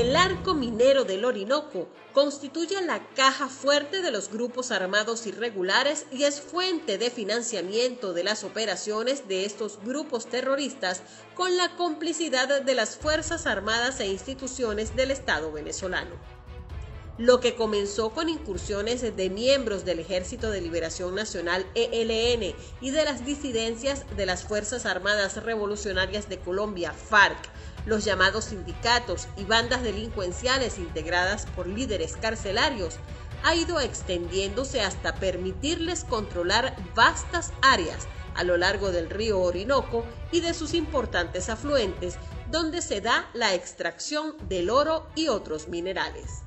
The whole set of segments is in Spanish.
El arco minero del Orinoco constituye la caja fuerte de los grupos armados irregulares y es fuente de financiamiento de las operaciones de estos grupos terroristas con la complicidad de las Fuerzas Armadas e instituciones del Estado venezolano. Lo que comenzó con incursiones de miembros del Ejército de Liberación Nacional ELN y de las disidencias de las Fuerzas Armadas Revolucionarias de Colombia, FARC, los llamados sindicatos y bandas delincuenciales integradas por líderes carcelarios, ha ido extendiéndose hasta permitirles controlar vastas áreas a lo largo del río Orinoco y de sus importantes afluentes, donde se da la extracción del oro y otros minerales.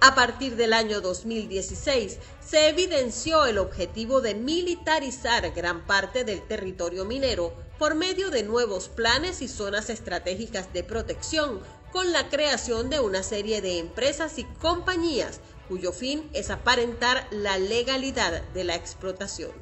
A partir del año 2016 se evidenció el objetivo de militarizar gran parte del territorio minero por medio de nuevos planes y zonas estratégicas de protección, con la creación de una serie de empresas y compañías cuyo fin es aparentar la legalidad de la explotación.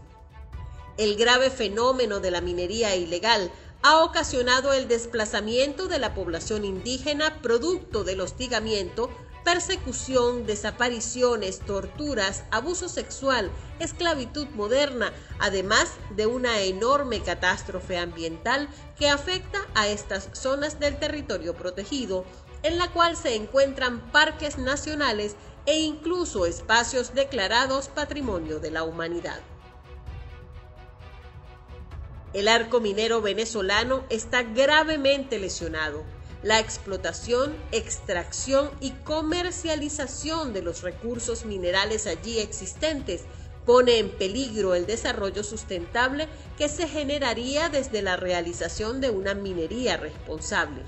El grave fenómeno de la minería ilegal ha ocasionado el desplazamiento de la población indígena producto del hostigamiento persecución, desapariciones, torturas, abuso sexual, esclavitud moderna, además de una enorme catástrofe ambiental que afecta a estas zonas del territorio protegido, en la cual se encuentran parques nacionales e incluso espacios declarados Patrimonio de la Humanidad. El arco minero venezolano está gravemente lesionado la explotación, extracción y comercialización de los recursos minerales allí existentes pone en peligro el desarrollo sustentable que se generaría desde la realización de una minería responsable.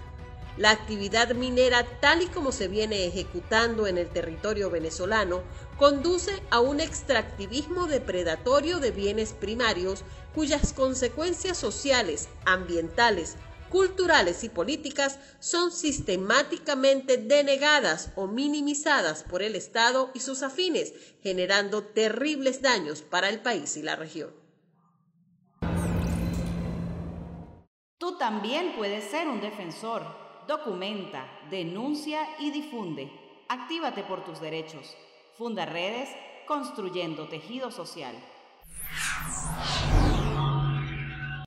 La actividad minera tal y como se viene ejecutando en el territorio venezolano conduce a un extractivismo depredatorio de bienes primarios cuyas consecuencias sociales, ambientales, culturales y políticas son sistemáticamente denegadas o minimizadas por el Estado y sus afines, generando terribles daños para el país y la región. Tú también puedes ser un defensor. Documenta, denuncia y difunde. Actívate por tus derechos. Funda redes construyendo tejido social.